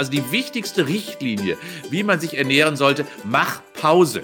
also die wichtigste Richtlinie, wie man sich ernähren sollte, mach Pause.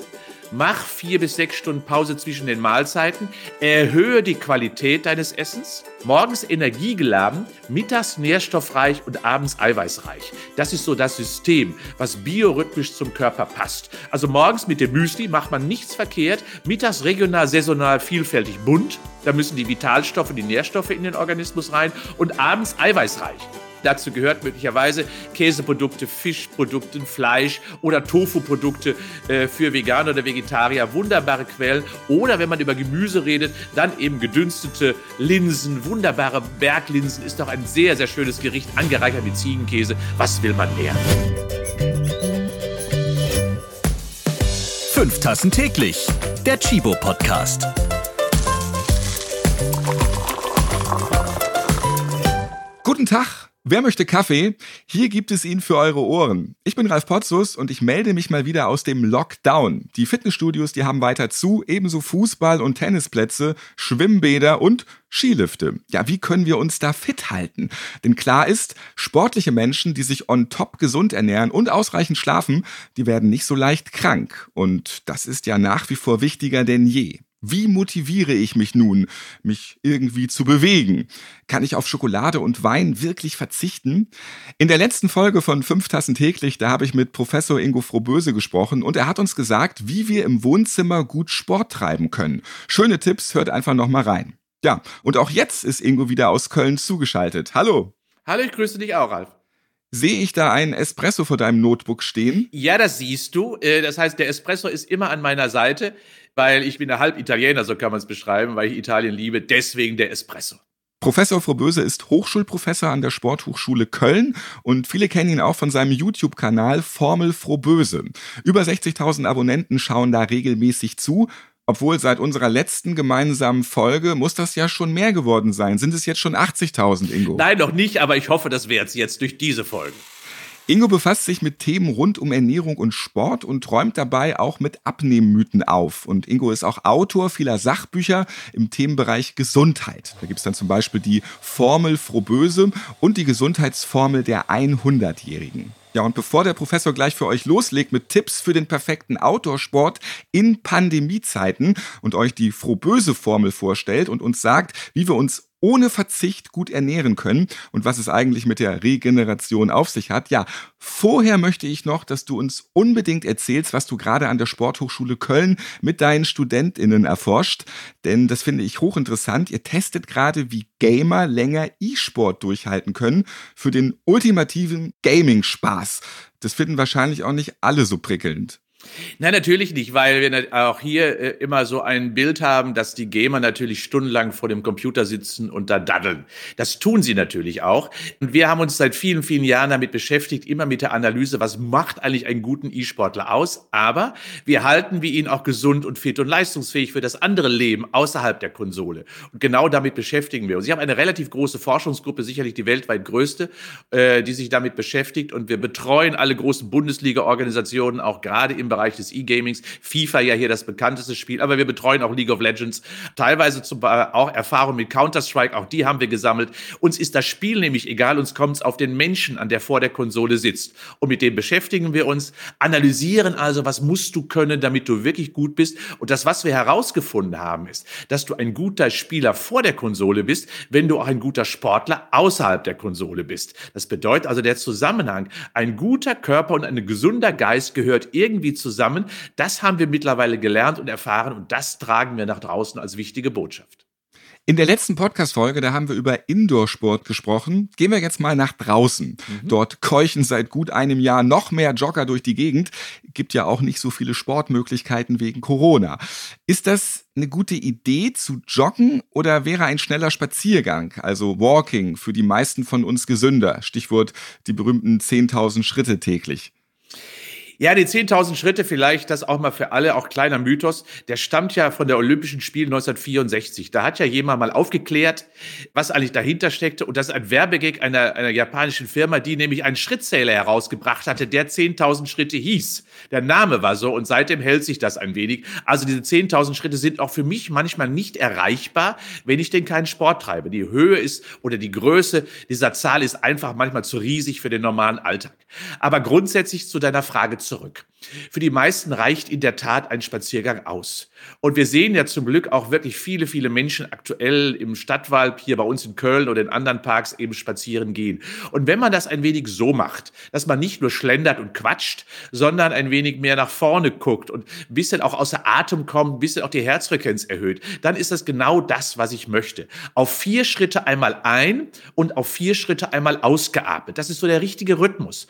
Mach vier bis sechs Stunden Pause zwischen den Mahlzeiten. Erhöhe die Qualität deines Essens. Morgens energiegeladen, mittags nährstoffreich und abends eiweißreich. Das ist so das System, was biorhythmisch zum Körper passt. Also morgens mit dem Müsli macht man nichts verkehrt. Mittags regional, saisonal, vielfältig bunt. Da müssen die Vitalstoffe, die Nährstoffe in den Organismus rein. Und abends eiweißreich. Dazu gehört möglicherweise Käseprodukte, Fischprodukte, Fleisch oder Tofu-Produkte äh, für Veganer oder Vegetarier. Wunderbare Quellen. Oder wenn man über Gemüse redet, dann eben gedünstete Linsen. Wunderbare Berglinsen ist doch ein sehr, sehr schönes Gericht, angereichert mit Ziegenkäse. Was will man mehr? Fünf Tassen täglich. Der Chibo Podcast. Guten Tag. Wer möchte Kaffee? Hier gibt es ihn für eure Ohren. Ich bin Ralf Potzus und ich melde mich mal wieder aus dem Lockdown. Die Fitnessstudios, die haben weiter zu, ebenso Fußball- und Tennisplätze, Schwimmbäder und Skilifte. Ja, wie können wir uns da fit halten? Denn klar ist, sportliche Menschen, die sich on top gesund ernähren und ausreichend schlafen, die werden nicht so leicht krank. Und das ist ja nach wie vor wichtiger denn je. Wie motiviere ich mich nun, mich irgendwie zu bewegen? Kann ich auf Schokolade und Wein wirklich verzichten? In der letzten Folge von Fünf Tassen täglich, da habe ich mit Professor Ingo Frohböse gesprochen und er hat uns gesagt, wie wir im Wohnzimmer gut Sport treiben können. Schöne Tipps, hört einfach nochmal rein. Ja, und auch jetzt ist Ingo wieder aus Köln zugeschaltet. Hallo. Hallo, ich grüße dich auch, Ralf. Sehe ich da einen Espresso vor deinem Notebook stehen? Ja, das siehst du. Äh, das heißt, der Espresso ist immer an meiner Seite weil ich bin ja halb Italiener, so kann man es beschreiben, weil ich Italien liebe, deswegen der Espresso. Professor Frohböse ist Hochschulprofessor an der Sporthochschule Köln und viele kennen ihn auch von seinem YouTube-Kanal Formel Frohböse. Über 60.000 Abonnenten schauen da regelmäßig zu. Obwohl seit unserer letzten gemeinsamen Folge muss das ja schon mehr geworden sein. Sind es jetzt schon 80.000, Ingo? Nein, noch nicht, aber ich hoffe, das wird es jetzt durch diese Folge. Ingo befasst sich mit Themen rund um Ernährung und Sport und räumt dabei auch mit Abnehmmythen auf. Und Ingo ist auch Autor vieler Sachbücher im Themenbereich Gesundheit. Da gibt es dann zum Beispiel die Formel Frohböse und die Gesundheitsformel der 100-Jährigen. Ja, und bevor der Professor gleich für euch loslegt mit Tipps für den perfekten Outdoor-Sport in Pandemiezeiten und euch die frohböse Formel vorstellt und uns sagt, wie wir uns ohne Verzicht gut ernähren können und was es eigentlich mit der Regeneration auf sich hat. Ja, vorher möchte ich noch, dass du uns unbedingt erzählst, was du gerade an der Sporthochschule Köln mit deinen Studentinnen erforscht, denn das finde ich hochinteressant. Ihr testet gerade, wie Gamer länger E-Sport durchhalten können für den ultimativen Gaming-Spaß. Das finden wahrscheinlich auch nicht alle so prickelnd. Nein, natürlich nicht, weil wir auch hier äh, immer so ein Bild haben, dass die Gamer natürlich stundenlang vor dem Computer sitzen und da daddeln. Das tun sie natürlich auch. Und wir haben uns seit vielen, vielen Jahren damit beschäftigt, immer mit der Analyse, was macht eigentlich einen guten E-Sportler aus? Aber wir halten wir ihn auch gesund und fit und leistungsfähig für das andere Leben außerhalb der Konsole. Und genau damit beschäftigen wir uns. Ich habe eine relativ große Forschungsgruppe, sicherlich die weltweit größte, äh, die sich damit beschäftigt. Und wir betreuen alle großen Bundesliga-Organisationen, auch gerade im Bereich des E-Gamings. FIFA ja hier das bekannteste Spiel, aber wir betreuen auch League of Legends, teilweise zum, äh, auch Erfahrung mit Counter-Strike, auch die haben wir gesammelt. Uns ist das Spiel nämlich egal, uns kommt es auf den Menschen an, der vor der Konsole sitzt. Und mit dem beschäftigen wir uns, analysieren also, was musst du können, damit du wirklich gut bist. Und das, was wir herausgefunden haben, ist, dass du ein guter Spieler vor der Konsole bist, wenn du auch ein guter Sportler außerhalb der Konsole bist. Das bedeutet also der Zusammenhang, ein guter Körper und ein gesunder Geist gehört irgendwie zusammen. Das haben wir mittlerweile gelernt und erfahren und das tragen wir nach draußen als wichtige Botschaft. In der letzten Podcast-Folge, da haben wir über Indoor-Sport gesprochen. Gehen wir jetzt mal nach draußen. Mhm. Dort keuchen seit gut einem Jahr noch mehr Jogger durch die Gegend. Gibt ja auch nicht so viele Sportmöglichkeiten wegen Corona. Ist das eine gute Idee zu joggen oder wäre ein schneller Spaziergang, also Walking, für die meisten von uns gesünder? Stichwort die berühmten 10.000 Schritte täglich. Ja, die 10.000 Schritte vielleicht, das auch mal für alle, auch kleiner Mythos, der stammt ja von der Olympischen Spiele 1964. Da hat ja jemand mal aufgeklärt, was eigentlich dahinter steckte. Und das ist ein Werbegag einer, einer japanischen Firma, die nämlich einen Schrittzähler herausgebracht hatte, der 10.000 Schritte hieß. Der Name war so und seitdem hält sich das ein wenig. Also diese 10.000 Schritte sind auch für mich manchmal nicht erreichbar, wenn ich denn keinen Sport treibe. Die Höhe ist oder die Größe dieser Zahl ist einfach manchmal zu riesig für den normalen Alltag. Aber grundsätzlich zu deiner Frage zurück. Für die meisten reicht in der Tat ein Spaziergang aus. Und wir sehen ja zum Glück auch wirklich viele, viele Menschen aktuell im Stadtwald, hier bei uns in Köln oder in anderen Parks eben spazieren gehen. Und wenn man das ein wenig so macht, dass man nicht nur schlendert und quatscht, sondern ein wenig mehr nach vorne guckt und ein bisschen auch außer Atem kommt, ein bisschen auch die Herzfrequenz erhöht, dann ist das genau das, was ich möchte. Auf vier Schritte einmal ein und auf vier Schritte einmal ausgeatmet. Das ist so der richtige Rhythmus.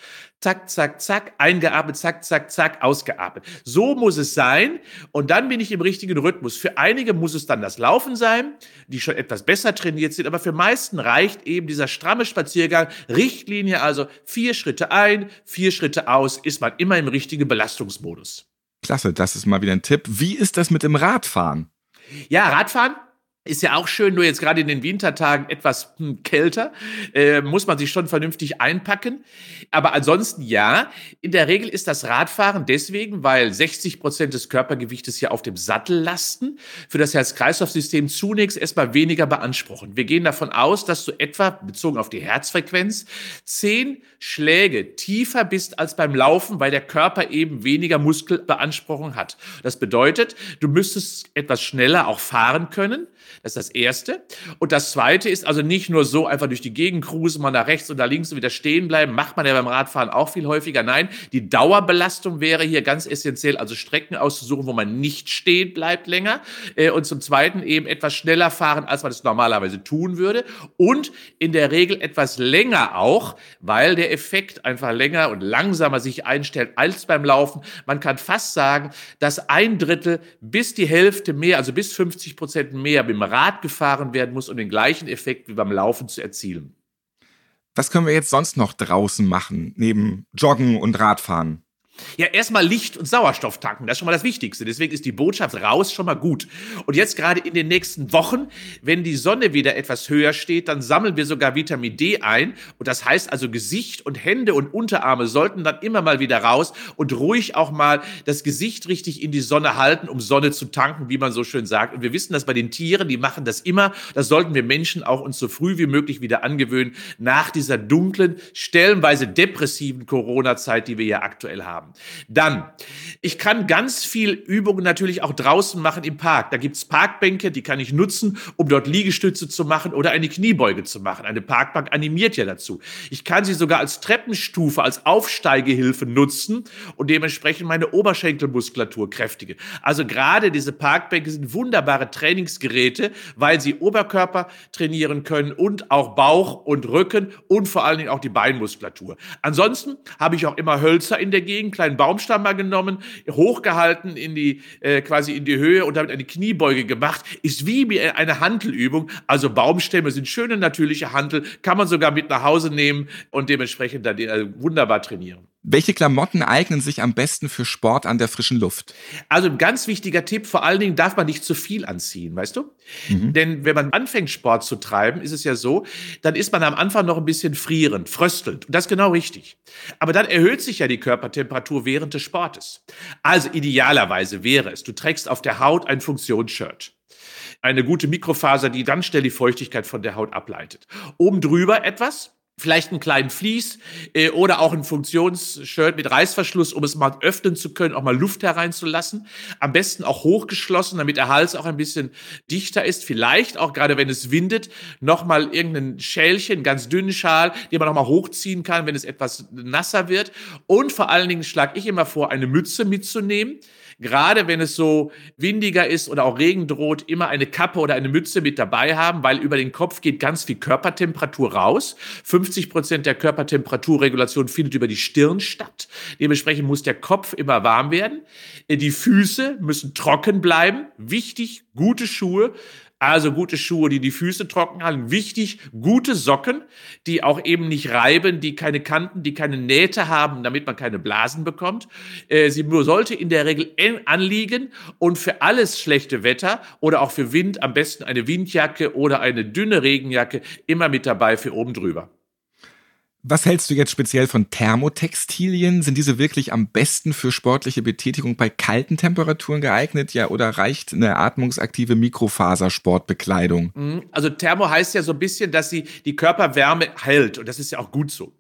Zack, zack, zack, eingeatmet, zack, zack, zack, ausgeatmet. So muss es sein. Und dann bin ich im richtigen Rhythmus. Für einige muss es dann das Laufen sein, die schon etwas besser trainiert sind. Aber für meisten reicht eben dieser stramme Spaziergang. Richtlinie also vier Schritte ein, vier Schritte aus, ist man immer im richtigen Belastungsmodus. Klasse, das ist mal wieder ein Tipp. Wie ist das mit dem Radfahren? Ja, Radfahren ist ja auch schön, nur jetzt gerade in den Wintertagen etwas hm, kälter, äh, muss man sich schon vernünftig einpacken. Aber ansonsten ja, in der Regel ist das Radfahren deswegen, weil 60 Prozent des Körpergewichtes ja auf dem Sattel lasten, für das Herz-Kreislauf-System zunächst erstmal weniger beanspruchen. Wir gehen davon aus, dass du etwa, bezogen auf die Herzfrequenz, zehn Schläge tiefer bist als beim Laufen, weil der Körper eben weniger Muskelbeanspruchung hat. Das bedeutet, du müsstest etwas schneller auch fahren können. Das ist das Erste. Und das Zweite ist also nicht nur so einfach durch die Gegend cruisen, mal nach rechts und nach links und wieder stehen bleiben. Macht man ja beim Radfahren auch viel häufiger. Nein, die Dauerbelastung wäre hier ganz essentiell, also Strecken auszusuchen, wo man nicht stehen bleibt länger. Äh, und zum Zweiten eben etwas schneller fahren, als man es normalerweise tun würde. Und in der Regel etwas länger auch, weil der Effekt einfach länger und langsamer sich einstellt als beim Laufen. Man kann fast sagen, dass ein Drittel bis die Hälfte mehr, also bis 50 Prozent mehr beim Rad gefahren werden muss, um den gleichen Effekt wie beim Laufen zu erzielen. Was können wir jetzt sonst noch draußen machen, neben Joggen und Radfahren? Ja, erstmal Licht und Sauerstoff tanken, das ist schon mal das Wichtigste. Deswegen ist die Botschaft raus schon mal gut. Und jetzt gerade in den nächsten Wochen, wenn die Sonne wieder etwas höher steht, dann sammeln wir sogar Vitamin D ein. Und das heißt also Gesicht und Hände und Unterarme sollten dann immer mal wieder raus und ruhig auch mal das Gesicht richtig in die Sonne halten, um Sonne zu tanken, wie man so schön sagt. Und wir wissen das bei den Tieren, die machen das immer. Das sollten wir Menschen auch uns so früh wie möglich wieder angewöhnen, nach dieser dunklen, stellenweise depressiven Corona-Zeit, die wir ja aktuell haben haben. Dann, ich kann ganz viel Übungen natürlich auch draußen machen im Park. Da gibt's Parkbänke, die kann ich nutzen, um dort Liegestütze zu machen oder eine Kniebeuge zu machen. Eine Parkbank animiert ja dazu. Ich kann sie sogar als Treppenstufe, als Aufsteigehilfe nutzen und dementsprechend meine Oberschenkelmuskulatur kräftige. Also gerade diese Parkbänke sind wunderbare Trainingsgeräte, weil sie Oberkörper trainieren können und auch Bauch und Rücken und vor allen Dingen auch die Beinmuskulatur. Ansonsten habe ich auch immer Hölzer in der Gegend, kleinen Baumstamm mal genommen, hochgehalten in die, äh, quasi in die Höhe und damit eine Kniebeuge gemacht. Ist wie eine Handelübung. Also Baumstämme sind schöne natürliche Handel, kann man sogar mit nach Hause nehmen und dementsprechend dann äh, wunderbar trainieren. Welche Klamotten eignen sich am besten für Sport an der frischen Luft? Also ein ganz wichtiger Tipp, vor allen Dingen darf man nicht zu viel anziehen, weißt du? Mhm. Denn wenn man anfängt, Sport zu treiben, ist es ja so, dann ist man am Anfang noch ein bisschen frierend, fröstelnd. Und das ist genau richtig. Aber dann erhöht sich ja die Körpertemperatur während des Sportes. Also idealerweise wäre es, du trägst auf der Haut ein Funktionsshirt eine gute Mikrofaser, die dann schnell die Feuchtigkeit von der Haut ableitet. Oben drüber etwas, vielleicht einen kleinen Vlies äh, oder auch ein Funktionsshirt mit Reißverschluss, um es mal öffnen zu können, auch mal Luft hereinzulassen. Am besten auch hochgeschlossen, damit der Hals auch ein bisschen dichter ist. Vielleicht auch, gerade wenn es windet, nochmal irgendein Schälchen, ganz dünnen Schal, den man nochmal hochziehen kann, wenn es etwas nasser wird. Und vor allen Dingen schlage ich immer vor, eine Mütze mitzunehmen gerade wenn es so windiger ist oder auch Regen droht, immer eine Kappe oder eine Mütze mit dabei haben, weil über den Kopf geht ganz viel Körpertemperatur raus. 50 Prozent der Körpertemperaturregulation findet über die Stirn statt. Dementsprechend muss der Kopf immer warm werden. Die Füße müssen trocken bleiben. Wichtig, gute Schuhe Also gute Schuhe, die die Füße trocken halten. Wichtig, gute Socken, die auch eben nicht reiben, die keine Kanten, die keine Nähte haben, damit man keine Blasen bekommt. Äh, sie sollte in der Regel anliegen und für alles schlechte Wetter oder auch für Wind am besten eine Windjacke oder eine dünne Regenjacke immer mit dabei für oben drüber. Was hältst du jetzt speziell von Thermotextilien? Sind diese wirklich am besten für sportliche Betätigung bei kalten Temperaturen geeignet? Ja, oder reicht eine atmungsaktive Mikrofasersportbekleidung? Mhm. Also Thermo heißt ja so ein bisschen, dass sie die Körperwärme hält und das ist ja auch gut so.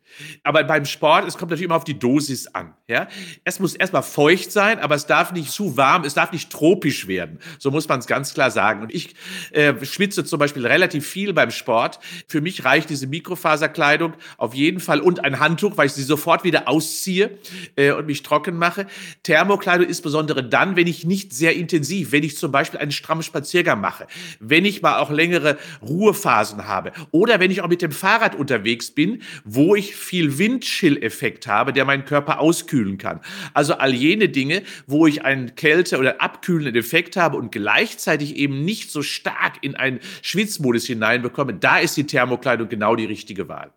Aber beim Sport, es kommt natürlich immer auf die Dosis an. Ja? Es muss erstmal feucht sein, aber es darf nicht zu warm, es darf nicht tropisch werden. So muss man es ganz klar sagen. Und ich äh, schwitze zum Beispiel relativ viel beim Sport. Für mich reicht diese Mikrofaserkleidung auf jeden Fall und ein Handtuch, weil ich sie sofort wieder ausziehe äh, und mich trocken mache. Thermokleidung ist besondere dann, wenn ich nicht sehr intensiv, wenn ich zum Beispiel einen strammen Spaziergang mache, wenn ich mal auch längere Ruhephasen habe oder wenn ich auch mit dem Fahrrad unterwegs bin, wo ich viel Windchill-Effekt habe, der meinen Körper auskühlen kann. Also all jene Dinge, wo ich einen Kälte- oder abkühlenden Effekt habe und gleichzeitig eben nicht so stark in einen Schwitzmodus hineinbekomme, da ist die Thermokleidung genau die richtige Wahl.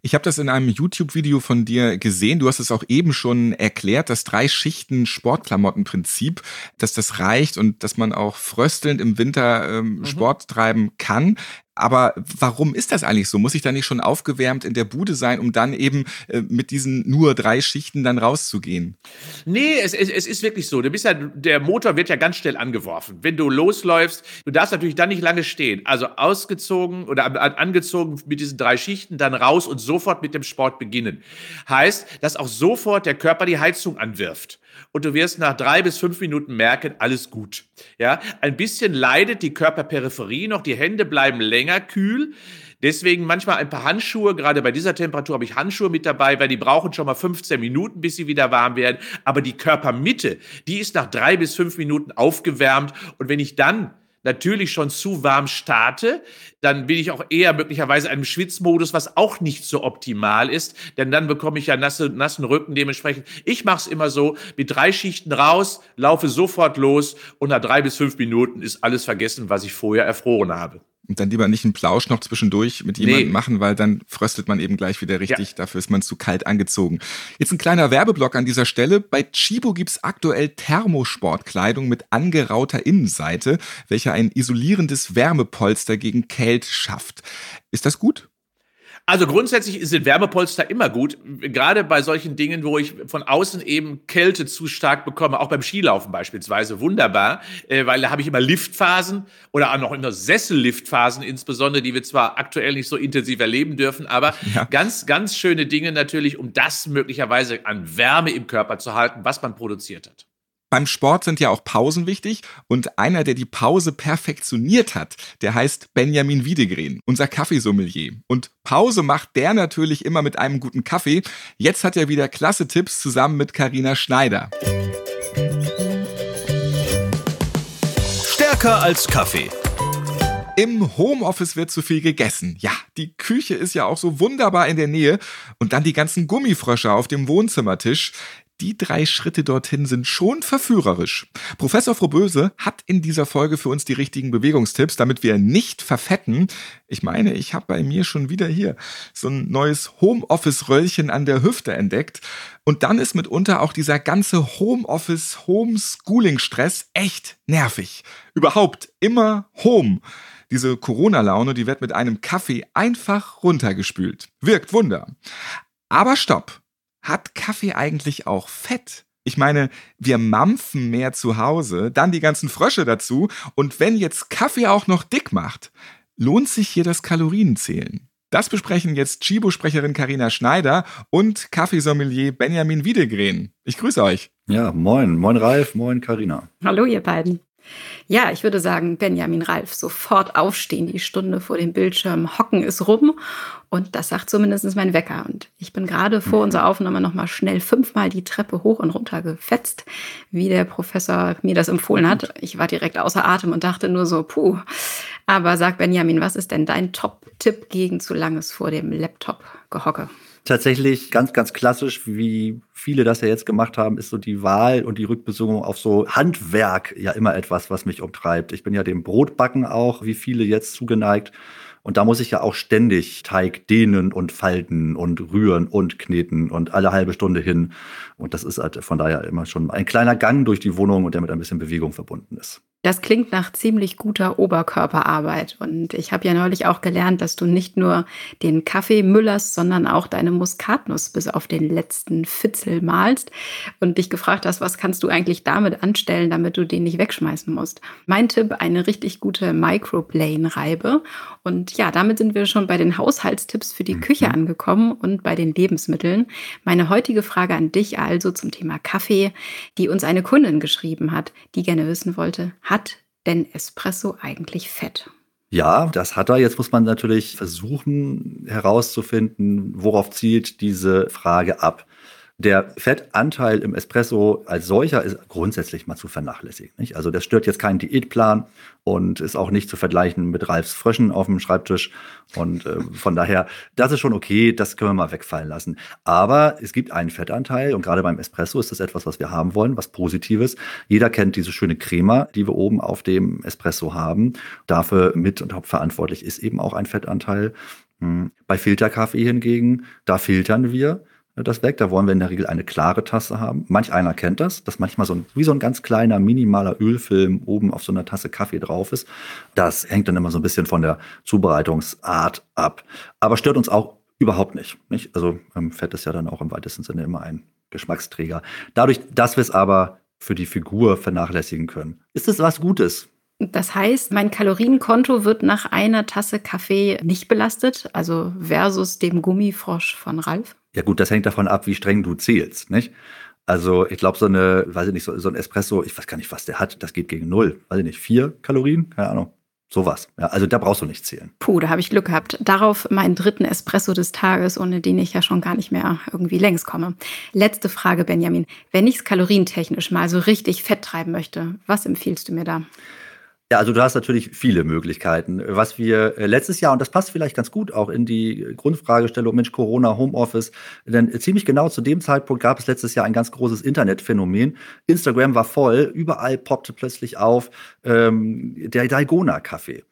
Ich habe das in einem YouTube-Video von dir gesehen. Du hast es auch eben schon erklärt, das drei Schichten Sportklamottenprinzip, dass das reicht und dass man auch fröstelnd im Winter ähm, mhm. Sport treiben kann. Aber warum ist das eigentlich so? Muss ich da nicht schon aufgewärmt in der Bude sein, um dann eben äh, mit diesen nur drei Schichten dann rauszugehen? Nee, es, es, es ist wirklich so. Du bist ja, der Motor wird ja ganz schnell angeworfen. Wenn du losläufst, du darfst natürlich dann nicht lange stehen. Also ausgezogen oder angezogen mit diesen drei Schichten, dann raus und sofort mit dem Sport beginnen. Heißt, dass auch sofort der Körper die Heizung anwirft und du wirst nach drei bis fünf Minuten merken, alles gut. Ja, ein bisschen leidet die Körperperipherie noch, die Hände bleiben länger kühl. Deswegen manchmal ein paar Handschuhe, gerade bei dieser Temperatur habe ich Handschuhe mit dabei, weil die brauchen schon mal 15 Minuten, bis sie wieder warm werden. Aber die Körpermitte, die ist nach drei bis fünf Minuten aufgewärmt. Und wenn ich dann natürlich schon zu warm starte, dann bin ich auch eher möglicherweise einem Schwitzmodus, was auch nicht so optimal ist, denn dann bekomme ich ja nasse, nassen Rücken dementsprechend. Ich mache es immer so, mit drei Schichten raus, laufe sofort los und nach drei bis fünf Minuten ist alles vergessen, was ich vorher erfroren habe. Und dann lieber nicht einen Plausch noch zwischendurch mit jemandem nee. machen, weil dann fröstelt man eben gleich wieder richtig. Ja. Dafür ist man zu kalt angezogen. Jetzt ein kleiner Werbeblock an dieser Stelle. Bei Chibo gibt's aktuell Thermosportkleidung mit angerauter Innenseite, welche ein isolierendes Wärmepolster gegen Kälte schafft. Ist das gut? Also grundsätzlich sind Wärmepolster immer gut, gerade bei solchen Dingen, wo ich von außen eben Kälte zu stark bekomme, auch beim Skilaufen beispielsweise, wunderbar, äh, weil da habe ich immer Liftphasen oder auch noch immer Sesselliftphasen insbesondere, die wir zwar aktuell nicht so intensiv erleben dürfen, aber ja. ganz, ganz schöne Dinge natürlich, um das möglicherweise an Wärme im Körper zu halten, was man produziert hat. Beim Sport sind ja auch Pausen wichtig und einer, der die Pause perfektioniert hat, der heißt Benjamin Wiedegren, unser Kaffeesommelier. Und Pause macht der natürlich immer mit einem guten Kaffee. Jetzt hat er wieder klasse Tipps zusammen mit Karina Schneider. Stärker als Kaffee. Im Homeoffice wird zu viel gegessen. Ja, die Küche ist ja auch so wunderbar in der Nähe. Und dann die ganzen Gummifrösche auf dem Wohnzimmertisch die drei Schritte dorthin sind schon verführerisch. Professor Froböse hat in dieser Folge für uns die richtigen Bewegungstipps, damit wir nicht verfetten. Ich meine, ich habe bei mir schon wieder hier so ein neues Homeoffice-Röllchen an der Hüfte entdeckt. Und dann ist mitunter auch dieser ganze Homeoffice-Homeschooling-Stress echt nervig. Überhaupt immer Home. Diese Corona-Laune, die wird mit einem Kaffee einfach runtergespült. Wirkt Wunder. Aber stopp! Hat Kaffee eigentlich auch Fett? Ich meine, wir mampfen mehr zu Hause, dann die ganzen Frösche dazu und wenn jetzt Kaffee auch noch dick macht, lohnt sich hier das Kalorienzählen. Das besprechen jetzt Chibo-Sprecherin Karina Schneider und Kaffeesommelier Benjamin Wiedegren. Ich grüße euch. Ja, moin, moin Ralf, moin Karina. Hallo ihr beiden. Ja, ich würde sagen, Benjamin Ralf, sofort aufstehen, die Stunde vor dem Bildschirm hocken ist rum. Und das sagt zumindest mein Wecker. Und ich bin gerade vor unserer Aufnahme nochmal schnell fünfmal die Treppe hoch und runter gefetzt, wie der Professor mir das empfohlen hat. Ich war direkt außer Atem und dachte nur so, puh. Aber sag Benjamin, was ist denn dein Top-Tipp gegen zu langes vor dem Laptop gehocke? Tatsächlich ganz, ganz klassisch, wie viele das ja jetzt gemacht haben, ist so die Wahl und die Rückbesinnung auf so Handwerk ja immer etwas, was mich umtreibt. Ich bin ja dem Brotbacken auch, wie viele jetzt zugeneigt. Und da muss ich ja auch ständig Teig dehnen und falten und rühren und kneten und alle halbe Stunde hin. Und das ist halt von daher immer schon ein kleiner Gang durch die Wohnung und der mit ein bisschen Bewegung verbunden ist. Das klingt nach ziemlich guter Oberkörperarbeit. Und ich habe ja neulich auch gelernt, dass du nicht nur den Kaffee müllerst, sondern auch deine Muskatnuss bis auf den letzten Fitzel malst und dich gefragt hast, was kannst du eigentlich damit anstellen, damit du den nicht wegschmeißen musst. Mein Tipp, eine richtig gute Microplane-Reibe. Und ja, damit sind wir schon bei den Haushaltstipps für die mhm. Küche angekommen und bei den Lebensmitteln. Meine heutige Frage an dich also zum Thema Kaffee, die uns eine Kundin geschrieben hat, die gerne wissen wollte, hat denn Espresso eigentlich Fett? Ja, das hat er. Jetzt muss man natürlich versuchen herauszufinden, worauf zielt diese Frage ab. Der Fettanteil im Espresso als solcher ist grundsätzlich mal zu vernachlässigen. Nicht? Also das stört jetzt keinen Diätplan und ist auch nicht zu vergleichen mit Ralfs Fröschen auf dem Schreibtisch. Und äh, von daher, das ist schon okay, das können wir mal wegfallen lassen. Aber es gibt einen Fettanteil und gerade beim Espresso ist das etwas, was wir haben wollen, was Positives. Jeder kennt diese schöne Crema, die wir oben auf dem Espresso haben. Dafür mit und hauptverantwortlich ist eben auch ein Fettanteil. Hm. Bei Filterkaffee hingegen, da filtern wir das weg. Da wollen wir in der Regel eine klare Tasse haben. Manch einer kennt das, dass manchmal so ein, wie so ein ganz kleiner, minimaler Ölfilm oben auf so einer Tasse Kaffee drauf ist. Das hängt dann immer so ein bisschen von der Zubereitungsart ab. Aber stört uns auch überhaupt nicht. nicht? Also ähm, Fett ist ja dann auch im weitesten Sinne immer ein Geschmacksträger. Dadurch, dass wir es aber für die Figur vernachlässigen können, ist es was Gutes. Das heißt, mein Kalorienkonto wird nach einer Tasse Kaffee nicht belastet, also versus dem Gummifrosch von Ralf? Ja gut, das hängt davon ab, wie streng du zählst, nicht? Also ich glaube, so eine, weiß ich nicht, so, so, ein Espresso, ich weiß gar nicht, was der hat, das geht gegen null. Weiß ich nicht, vier Kalorien? Keine Ahnung. Sowas. Ja, also da brauchst du nicht zählen. Puh, da habe ich Glück gehabt. Darauf meinen dritten Espresso des Tages, ohne den ich ja schon gar nicht mehr irgendwie längs komme. Letzte Frage, Benjamin. Wenn ich es kalorientechnisch mal so richtig fett treiben möchte, was empfiehlst du mir da? Ja, also du hast natürlich viele Möglichkeiten. Was wir äh, letztes Jahr, und das passt vielleicht ganz gut auch in die Grundfragestellung, Mensch, Corona, Homeoffice, denn ziemlich genau zu dem Zeitpunkt gab es letztes Jahr ein ganz großes Internetphänomen. Instagram war voll, überall poppte plötzlich auf ähm, der Dalgona-Kaffee.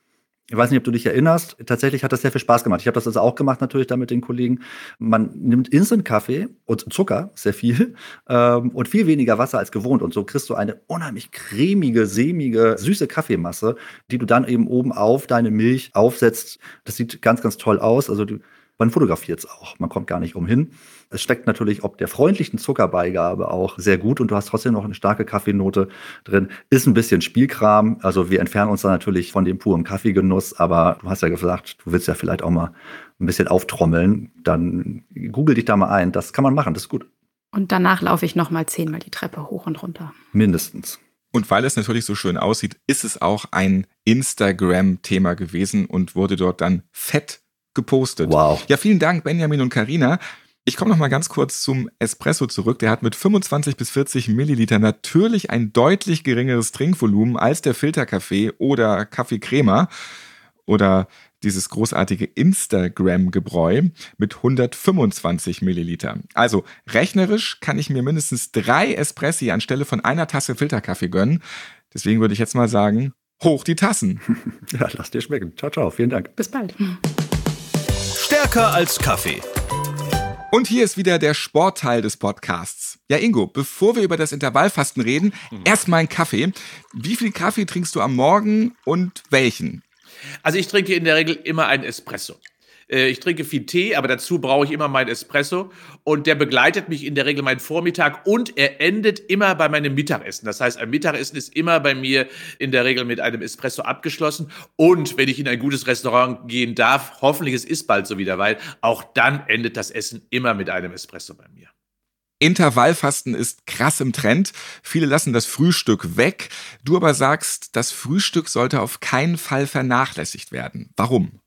Ich weiß nicht, ob du dich erinnerst. Tatsächlich hat das sehr viel Spaß gemacht. Ich habe das also auch gemacht, natürlich da mit den Kollegen. Man nimmt Instant-Kaffee und Zucker, sehr viel, ähm, und viel weniger Wasser als gewohnt. Und so kriegst du eine unheimlich cremige, sämige, süße Kaffeemasse, die du dann eben oben auf deine Milch aufsetzt. Das sieht ganz, ganz toll aus. Also du, man fotografiert es auch. Man kommt gar nicht umhin. Es steckt natürlich ob der freundlichen Zuckerbeigabe auch sehr gut und du hast trotzdem noch eine starke Kaffeenote drin. Ist ein bisschen Spielkram. Also wir entfernen uns da natürlich von dem puren Kaffeegenuss, aber du hast ja gesagt, du willst ja vielleicht auch mal ein bisschen auftrommeln. Dann google dich da mal ein. Das kann man machen, das ist gut. Und danach laufe ich noch mal zehnmal die Treppe hoch und runter. Mindestens. Und weil es natürlich so schön aussieht, ist es auch ein Instagram-Thema gewesen und wurde dort dann fett gepostet. Wow. Ja, vielen Dank, Benjamin und Karina. Ich komme noch mal ganz kurz zum Espresso zurück. Der hat mit 25 bis 40 Milliliter natürlich ein deutlich geringeres Trinkvolumen als der Filterkaffee oder Kaffeecrema oder dieses großartige Instagram-Gebräu mit 125 Milliliter. Also rechnerisch kann ich mir mindestens drei Espressi anstelle von einer Tasse Filterkaffee gönnen. Deswegen würde ich jetzt mal sagen, hoch die Tassen. Ja, lass dir schmecken. Ciao, ciao. Vielen Dank. Bis bald. Stärker als Kaffee. Und hier ist wieder der Sportteil des Podcasts. Ja, Ingo, bevor wir über das Intervallfasten reden, mhm. erstmal ein Kaffee. Wie viel Kaffee trinkst du am Morgen und welchen? Also ich trinke in der Regel immer einen Espresso. Äh, ich trinke viel Tee, aber dazu brauche ich immer meinen Espresso und der begleitet mich in der Regel meinen Vormittag und er endet immer bei meinem Mittagessen. Das heißt, ein Mittagessen ist immer bei mir in der Regel mit einem Espresso abgeschlossen und wenn ich in ein gutes Restaurant gehen darf, hoffentlich es ist bald so wieder, weil auch dann endet das Essen immer mit einem Espresso bei mir. Intervallfasten ist krass im Trend. Viele lassen das Frühstück weg. Du aber sagst, das Frühstück sollte auf keinen Fall vernachlässigt werden. Warum?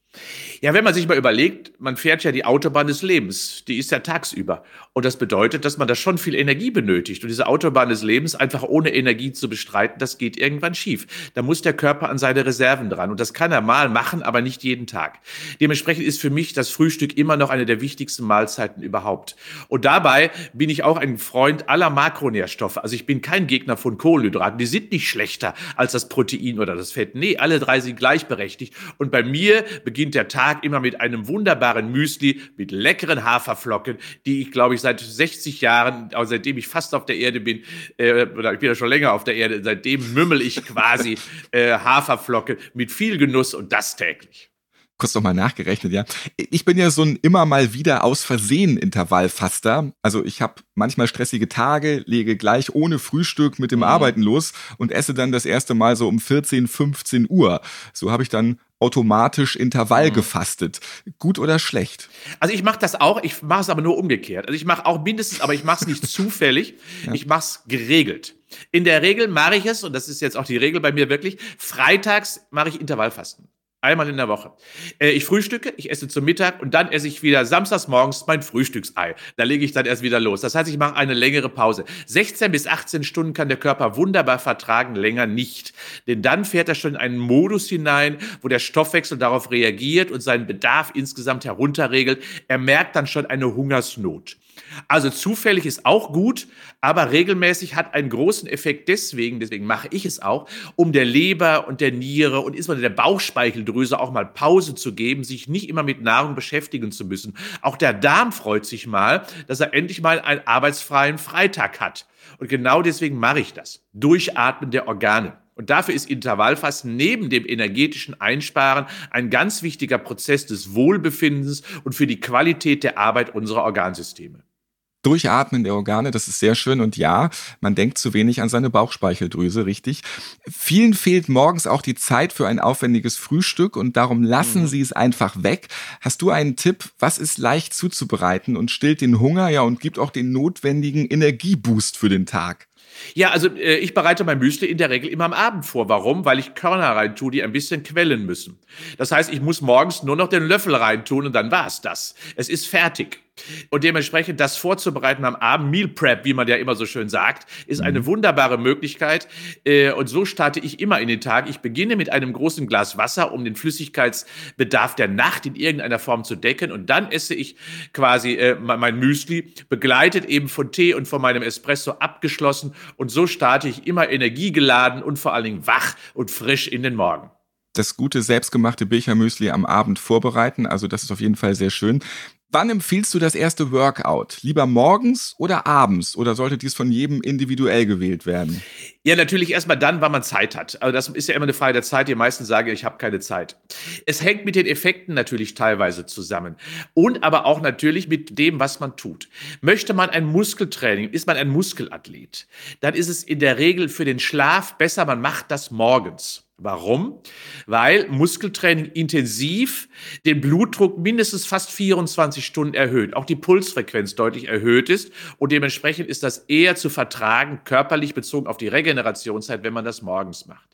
Ja, wenn man sich mal überlegt, man fährt ja die Autobahn des Lebens, die ist ja tagsüber. Und das bedeutet, dass man da schon viel Energie benötigt. Und diese Autobahn des Lebens einfach ohne Energie zu bestreiten, das geht irgendwann schief. Da muss der Körper an seine Reserven dran. Und das kann er mal machen, aber nicht jeden Tag. Dementsprechend ist für mich das Frühstück immer noch eine der wichtigsten Mahlzeiten überhaupt. Und dabei bin ich auch ein Freund aller Makronährstoffe. Also ich bin kein Gegner von Kohlenhydraten. Die sind nicht schlechter als das Protein oder das Fett. Nee, alle drei sind gleichberechtigt. Und bei mir beginnt der Tag Tag immer mit einem wunderbaren Müsli mit leckeren Haferflocken, die ich, glaube ich, seit 60 Jahren, also seitdem ich fast auf der Erde bin, äh, oder ich bin ja schon länger auf der Erde, seitdem mümmel ich quasi äh, Haferflocken mit viel Genuss und das täglich kurz nochmal nachgerechnet, ja. Ich bin ja so ein immer mal wieder aus Versehen Intervallfaster. Also ich habe manchmal stressige Tage, lege gleich ohne Frühstück mit dem mhm. Arbeiten los und esse dann das erste Mal so um 14, 15 Uhr. So habe ich dann automatisch Intervall mhm. gefastet. Gut oder schlecht? Also ich mache das auch, ich mache es aber nur umgekehrt. Also ich mache auch mindestens, aber ich mache es nicht zufällig, ja. ich mache es geregelt. In der Regel mache ich es, und das ist jetzt auch die Regel bei mir wirklich, freitags mache ich Intervallfasten. Einmal in der Woche. Äh, ich frühstücke, ich esse zum Mittag und dann esse ich wieder samstags morgens mein Frühstücksei. Da lege ich dann erst wieder los. Das heißt, ich mache eine längere Pause. 16 bis 18 Stunden kann der Körper wunderbar vertragen, länger nicht. Denn dann fährt er schon in einen Modus hinein, wo der Stoffwechsel darauf reagiert und seinen Bedarf insgesamt herunterregelt. Er merkt dann schon eine Hungersnot. Also zufällig ist auch gut, aber regelmäßig hat einen großen Effekt deswegen, deswegen mache ich es auch, um der Leber und der Niere und insbesondere der Bauchspeicheldrüse auch mal Pause zu geben, sich nicht immer mit Nahrung beschäftigen zu müssen. Auch der Darm freut sich mal, dass er endlich mal einen arbeitsfreien Freitag hat. Und genau deswegen mache ich das. Durchatmen der Organe. Und dafür ist Intervallfasten neben dem energetischen Einsparen ein ganz wichtiger Prozess des Wohlbefindens und für die Qualität der Arbeit unserer Organsysteme. Durchatmen der Organe, das ist sehr schön. Und ja, man denkt zu wenig an seine Bauchspeicheldrüse, richtig. Vielen fehlt morgens auch die Zeit für ein aufwendiges Frühstück und darum lassen mhm. sie es einfach weg. Hast du einen Tipp, was ist leicht zuzubereiten und stillt den Hunger, ja, und gibt auch den notwendigen Energieboost für den Tag? Ja, also äh, ich bereite mein Müsli in der Regel immer am Abend vor. Warum? Weil ich Körner reintue, die ein bisschen quellen müssen. Das heißt, ich muss morgens nur noch den Löffel reintun und dann war's das. Es ist fertig. Und dementsprechend das vorzubereiten am Abend, Meal Prep, wie man ja immer so schön sagt, ist eine mhm. wunderbare Möglichkeit. Äh, und so starte ich immer in den Tag. Ich beginne mit einem großen Glas Wasser, um den Flüssigkeitsbedarf der Nacht in irgendeiner Form zu decken. Und dann esse ich quasi äh, mein Müsli, begleitet eben von Tee und von meinem Espresso abgeschlossen. Und so starte ich immer energiegeladen und vor allen Dingen wach und frisch in den Morgen das gute selbstgemachte Bilchermüsli am Abend vorbereiten. Also das ist auf jeden Fall sehr schön. Wann empfiehlst du das erste Workout? Lieber morgens oder abends? Oder sollte dies von jedem individuell gewählt werden? Ja, natürlich erstmal dann, wann man Zeit hat. Also das ist ja immer eine Frage der Zeit. Die meisten sagen, ich habe keine Zeit. Es hängt mit den Effekten natürlich teilweise zusammen. Und aber auch natürlich mit dem, was man tut. Möchte man ein Muskeltraining, ist man ein Muskelathlet, dann ist es in der Regel für den Schlaf besser, man macht das morgens. Warum? Weil Muskeltraining intensiv den Blutdruck mindestens fast 24 Stunden erhöht, auch die Pulsfrequenz deutlich erhöht ist und dementsprechend ist das eher zu vertragen, körperlich bezogen auf die Regenerationszeit, wenn man das morgens macht.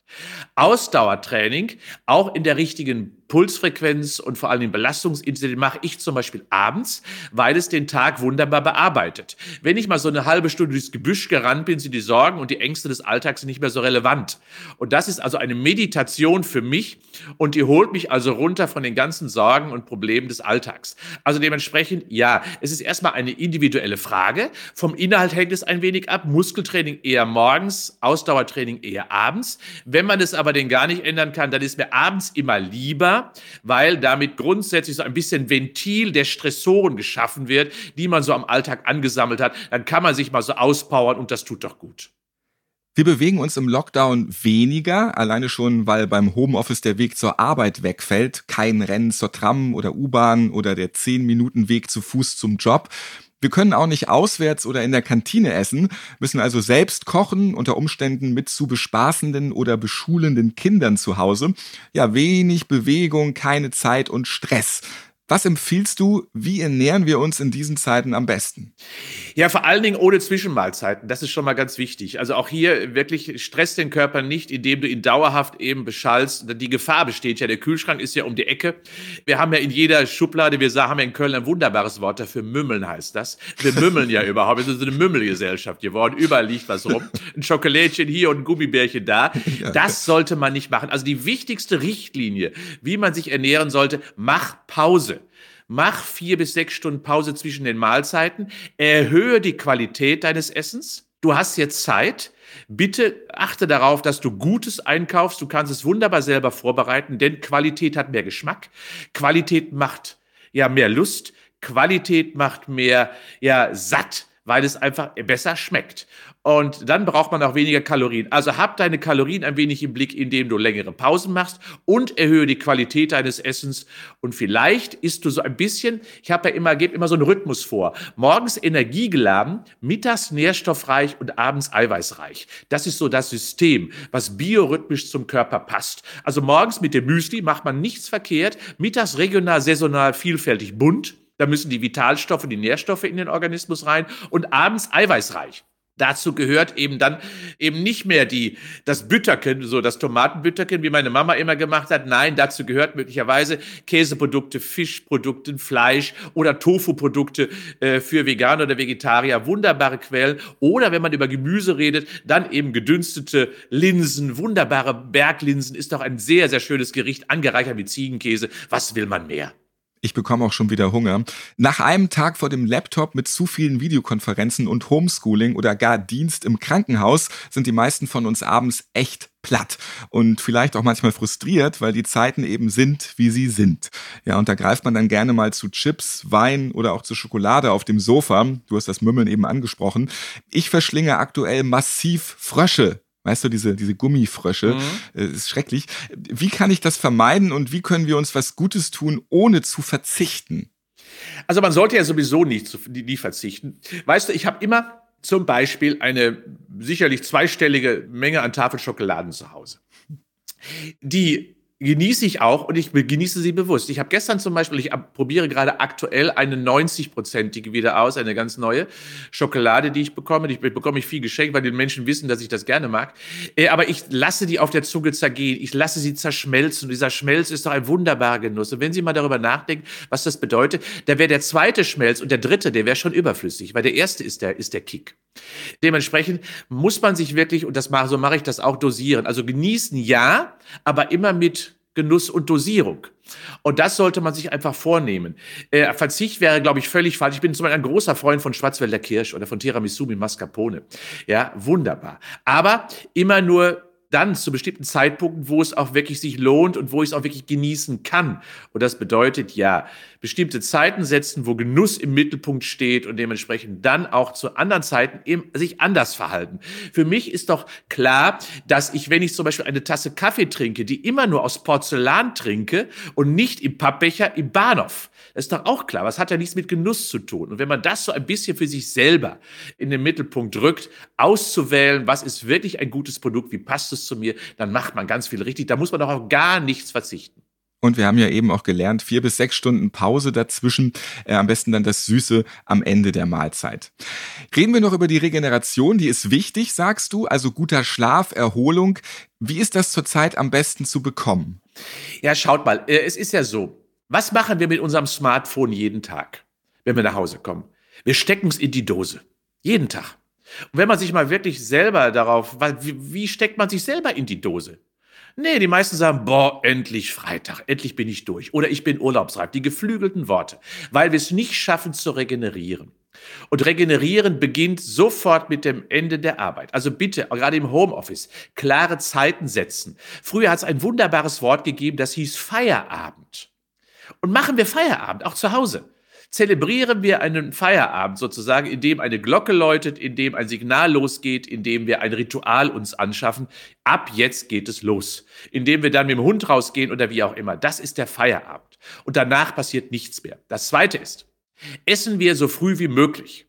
Ausdauertraining, auch in der richtigen Pulsfrequenz und vor allem den Belastungsintensität mache ich zum Beispiel abends, weil es den Tag wunderbar bearbeitet. Wenn ich mal so eine halbe Stunde durchs Gebüsch gerannt bin, sind die Sorgen und die Ängste des Alltags nicht mehr so relevant. Und das ist also eine Meditation für mich und die holt mich also runter von den ganzen Sorgen und Problemen des Alltags. Also dementsprechend, ja, es ist erstmal eine individuelle Frage. Vom Inhalt hängt es ein wenig ab. Muskeltraining eher morgens, Ausdauertraining eher abends. Wenn man es aber den gar nicht ändern kann, dann ist mir abends immer lieber, weil damit grundsätzlich so ein bisschen Ventil der Stressoren geschaffen wird, die man so am Alltag angesammelt hat. Dann kann man sich mal so auspowern und das tut doch gut. Wir bewegen uns im Lockdown weniger, alleine schon, weil beim Homeoffice der Weg zur Arbeit wegfällt. Kein Rennen zur Tram oder U-Bahn oder der 10-Minuten-Weg zu Fuß zum Job. Wir können auch nicht auswärts oder in der Kantine essen, müssen also selbst kochen, unter Umständen mit zu bespaßenden oder beschulenden Kindern zu Hause. Ja, wenig Bewegung, keine Zeit und Stress. Was empfiehlst du? Wie ernähren wir uns in diesen Zeiten am besten? Ja, vor allen Dingen ohne Zwischenmahlzeiten. Das ist schon mal ganz wichtig. Also auch hier wirklich stress den Körper nicht, indem du ihn dauerhaft eben beschallst. Die Gefahr besteht ja. Der Kühlschrank ist ja um die Ecke. Wir haben ja in jeder Schublade, wir haben ja in Köln ein wunderbares Wort dafür. Mümmeln heißt das. Wir mümmeln ja überhaupt. Wir sind so eine Mümmelgesellschaft geworden. Überall liegt was rum. Ein Schokolädchen hier und ein Gummibärchen da. Das sollte man nicht machen. Also die wichtigste Richtlinie, wie man sich ernähren sollte, mach Pause. Mach vier bis sechs Stunden Pause zwischen den Mahlzeiten. Erhöhe die Qualität deines Essens. Du hast jetzt Zeit. Bitte achte darauf, dass du Gutes einkaufst. Du kannst es wunderbar selber vorbereiten, denn Qualität hat mehr Geschmack. Qualität macht ja mehr Lust. Qualität macht mehr ja satt weil es einfach besser schmeckt. Und dann braucht man auch weniger Kalorien. Also hab deine Kalorien ein wenig im Blick, indem du längere Pausen machst und erhöhe die Qualität deines Essens. Und vielleicht isst du so ein bisschen, ich habe ja immer, gebe immer so einen Rhythmus vor. Morgens energiegeladen, mittags nährstoffreich und abends eiweißreich. Das ist so das System, was biorhythmisch zum Körper passt. Also morgens mit dem Müsli macht man nichts verkehrt, mittags regional, saisonal, vielfältig bunt da müssen die Vitalstoffe, die Nährstoffe in den Organismus rein und abends eiweißreich. Dazu gehört eben dann eben nicht mehr die, das Bütterken, so das Tomatenbütterken, wie meine Mama immer gemacht hat. Nein, dazu gehört möglicherweise Käseprodukte, Fischprodukte, Fleisch oder Tofu-Produkte äh, für Veganer oder Vegetarier. Wunderbare Quellen. Oder wenn man über Gemüse redet, dann eben gedünstete Linsen, wunderbare Berglinsen ist doch ein sehr, sehr schönes Gericht, angereichert mit Ziegenkäse. Was will man mehr? Ich bekomme auch schon wieder Hunger. Nach einem Tag vor dem Laptop mit zu vielen Videokonferenzen und Homeschooling oder gar Dienst im Krankenhaus sind die meisten von uns abends echt platt und vielleicht auch manchmal frustriert, weil die Zeiten eben sind, wie sie sind. Ja, und da greift man dann gerne mal zu Chips, Wein oder auch zu Schokolade auf dem Sofa. Du hast das Mümmeln eben angesprochen. Ich verschlinge aktuell massiv Frösche Weißt du, diese, diese Gummifrösche, mhm. äh, ist schrecklich. Wie kann ich das vermeiden und wie können wir uns was Gutes tun, ohne zu verzichten? Also man sollte ja sowieso nicht, nie verzichten. Weißt du, ich habe immer zum Beispiel eine sicherlich zweistellige Menge an Tafelschokoladen zu Hause. Die genieße ich auch und ich genieße sie bewusst. Ich habe gestern zum Beispiel, ich probiere gerade aktuell eine 90-prozentige wieder aus, eine ganz neue Schokolade, die ich bekomme. Die bekomme ich viel geschenkt, weil die Menschen wissen, dass ich das gerne mag. Äh, aber ich lasse die auf der Zunge zergehen. Ich lasse sie zerschmelzen. Und dieser Schmelz ist doch ein wunderbarer Genuss. Und wenn Sie mal darüber nachdenken, was das bedeutet, da wäre der zweite Schmelz und der dritte, der wäre schon überflüssig, weil der erste ist der, ist der Kick. Dementsprechend muss man sich wirklich, und das mache, so mache ich das auch, dosieren. Also genießen ja, aber immer mit Genuss und Dosierung. Und das sollte man sich einfach vornehmen. Äh, Verzicht wäre, glaube ich, völlig falsch. Ich bin zum Beispiel ein großer Freund von Schwarzwälder Kirsch oder von Tiramisu mit Mascarpone. Ja, wunderbar. Aber immer nur dann zu bestimmten Zeitpunkten, wo es auch wirklich sich lohnt und wo ich es auch wirklich genießen kann. Und das bedeutet ja, bestimmte Zeiten setzen, wo Genuss im Mittelpunkt steht und dementsprechend dann auch zu anderen Zeiten eben sich anders verhalten. Für mich ist doch klar, dass ich, wenn ich zum Beispiel eine Tasse Kaffee trinke, die immer nur aus Porzellan trinke und nicht im Pappbecher im Bahnhof, das ist doch auch klar. Was hat ja nichts mit Genuss zu tun? Und wenn man das so ein bisschen für sich selber in den Mittelpunkt rückt, auszuwählen, was ist wirklich ein gutes Produkt, wie passt es zu mir, dann macht man ganz viel richtig. Da muss man doch auf gar nichts verzichten. Und wir haben ja eben auch gelernt, vier bis sechs Stunden Pause dazwischen, äh, am besten dann das Süße am Ende der Mahlzeit. Reden wir noch über die Regeneration, die ist wichtig, sagst du, also guter Schlaf, Erholung. Wie ist das zurzeit am besten zu bekommen? Ja, schaut mal, äh, es ist ja so, was machen wir mit unserem Smartphone jeden Tag, wenn wir nach Hause kommen? Wir stecken es in die Dose. Jeden Tag. Und wenn man sich mal wirklich selber darauf, wie, wie steckt man sich selber in die Dose? Nee, die meisten sagen, boah, endlich Freitag, endlich bin ich durch. Oder ich bin urlaubsreif. Die geflügelten Worte. Weil wir es nicht schaffen zu regenerieren. Und regenerieren beginnt sofort mit dem Ende der Arbeit. Also bitte, gerade im Homeoffice, klare Zeiten setzen. Früher hat es ein wunderbares Wort gegeben, das hieß Feierabend. Und machen wir Feierabend, auch zu Hause. Zelebrieren wir einen Feierabend sozusagen, indem eine Glocke läutet, indem ein Signal losgeht, indem wir ein Ritual uns anschaffen. Ab jetzt geht es los. Indem wir dann mit dem Hund rausgehen oder wie auch immer. Das ist der Feierabend. Und danach passiert nichts mehr. Das zweite ist, essen wir so früh wie möglich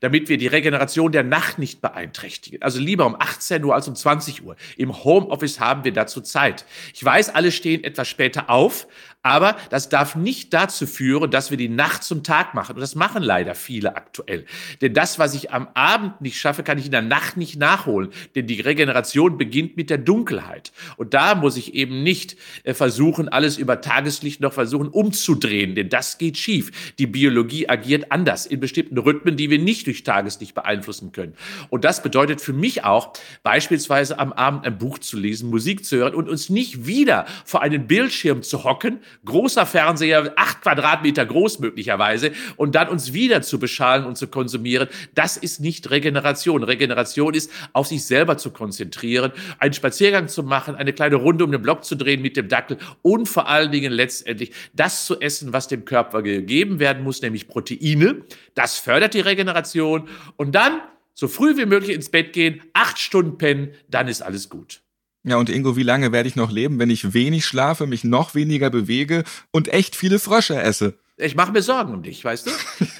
damit wir die Regeneration der Nacht nicht beeinträchtigen. Also lieber um 18 Uhr als um 20 Uhr. Im Homeoffice haben wir dazu Zeit. Ich weiß, alle stehen etwas später auf, Aber das darf nicht dazu führen, dass wir die Nacht zum Tag machen. Und das machen leider viele aktuell. Denn das, was ich am Abend nicht schaffe, kann ich in der Nacht nicht nachholen. Denn die Regeneration beginnt mit der Dunkelheit. Und da muss ich eben nicht äh, versuchen, alles über Tageslicht noch versuchen umzudrehen. Denn das geht schief. Die Biologie agiert anders in bestimmten Rhythmen, die wir nicht durch Tageslicht beeinflussen können. Und das bedeutet für mich auch, beispielsweise am Abend ein Buch zu lesen, Musik zu hören und uns nicht wieder vor einen Bildschirm zu hocken, großer Fernseher, acht Quadratmeter groß möglicherweise, und dann uns wieder zu beschallen und zu konsumieren. Das ist nicht Regeneration. Regeneration ist, auf sich selber zu konzentrieren, einen Spaziergang zu machen, eine kleine Runde um den Block zu drehen mit dem Dackel und vor allen Dingen letztendlich das zu essen, was dem Körper gegeben werden muss, nämlich Proteine. Das fördert die Regeneration. Und dann so früh wie möglich ins Bett gehen, acht Stunden pennen, dann ist alles gut. Ja, und Ingo, wie lange werde ich noch leben, wenn ich wenig schlafe, mich noch weniger bewege und echt viele Frösche esse? Ich mache mir Sorgen um dich, weißt du?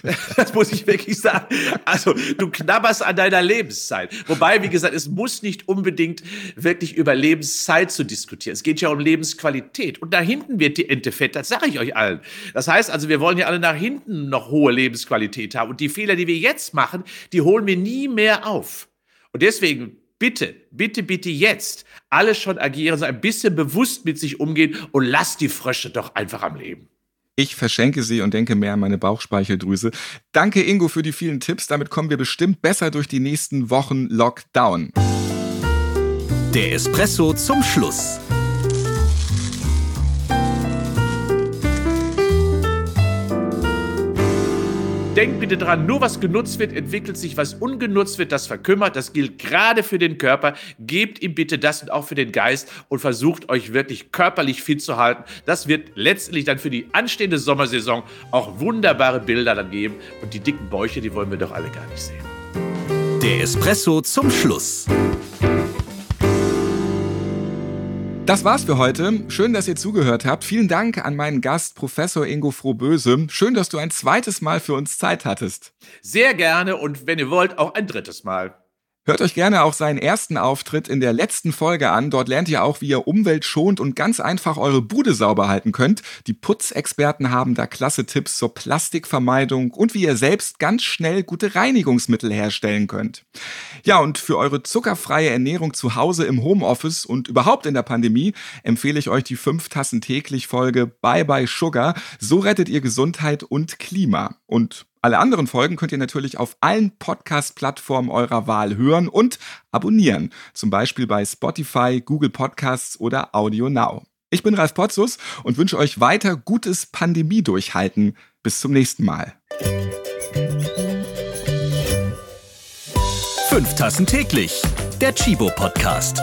Das muss ich wirklich sagen. Also, du knabberst an deiner Lebenszeit. Wobei, wie gesagt, es muss nicht unbedingt wirklich über Lebenszeit zu diskutieren. Es geht ja um Lebensqualität. Und da hinten wird die Ente fett, das sage ich euch allen. Das heißt also, wir wollen ja alle nach hinten noch hohe Lebensqualität haben. Und die Fehler, die wir jetzt machen, die holen wir nie mehr auf. Und deswegen bitte, bitte, bitte jetzt alle schon agieren, so ein bisschen bewusst mit sich umgehen und lasst die Frösche doch einfach am Leben. Ich verschenke sie und denke mehr an meine Bauchspeicheldrüse. Danke Ingo für die vielen Tipps. Damit kommen wir bestimmt besser durch die nächsten Wochen Lockdown. Der Espresso zum Schluss. Denkt bitte dran, nur was genutzt wird, entwickelt sich, was ungenutzt wird, das verkümmert. Das gilt gerade für den Körper. Gebt ihm bitte das und auch für den Geist und versucht euch wirklich körperlich fit zu halten. Das wird letztendlich dann für die anstehende Sommersaison auch wunderbare Bilder dann geben. Und die dicken Bäuche, die wollen wir doch alle gar nicht sehen. Der Espresso zum Schluss. Das war's für heute. Schön, dass ihr zugehört habt. Vielen Dank an meinen Gast, Professor Ingo Frohböse. Schön, dass du ein zweites Mal für uns Zeit hattest. Sehr gerne und wenn ihr wollt, auch ein drittes Mal. Hört euch gerne auch seinen ersten Auftritt in der letzten Folge an. Dort lernt ihr auch, wie ihr umweltschonend und ganz einfach eure Bude sauber halten könnt. Die Putzexperten haben da klasse Tipps zur Plastikvermeidung und wie ihr selbst ganz schnell gute Reinigungsmittel herstellen könnt. Ja, und für eure zuckerfreie Ernährung zu Hause im Homeoffice und überhaupt in der Pandemie empfehle ich euch die 5 Tassen täglich Folge Bye Bye Sugar. So rettet ihr Gesundheit und Klima. Und alle anderen Folgen könnt ihr natürlich auf allen Podcast-Plattformen eurer Wahl hören und abonnieren. Zum Beispiel bei Spotify, Google Podcasts oder Audio Now. Ich bin Ralf Potzus und wünsche euch weiter gutes Pandemie-Durchhalten. Bis zum nächsten Mal. Fünf Tassen täglich. Der Chibo Podcast.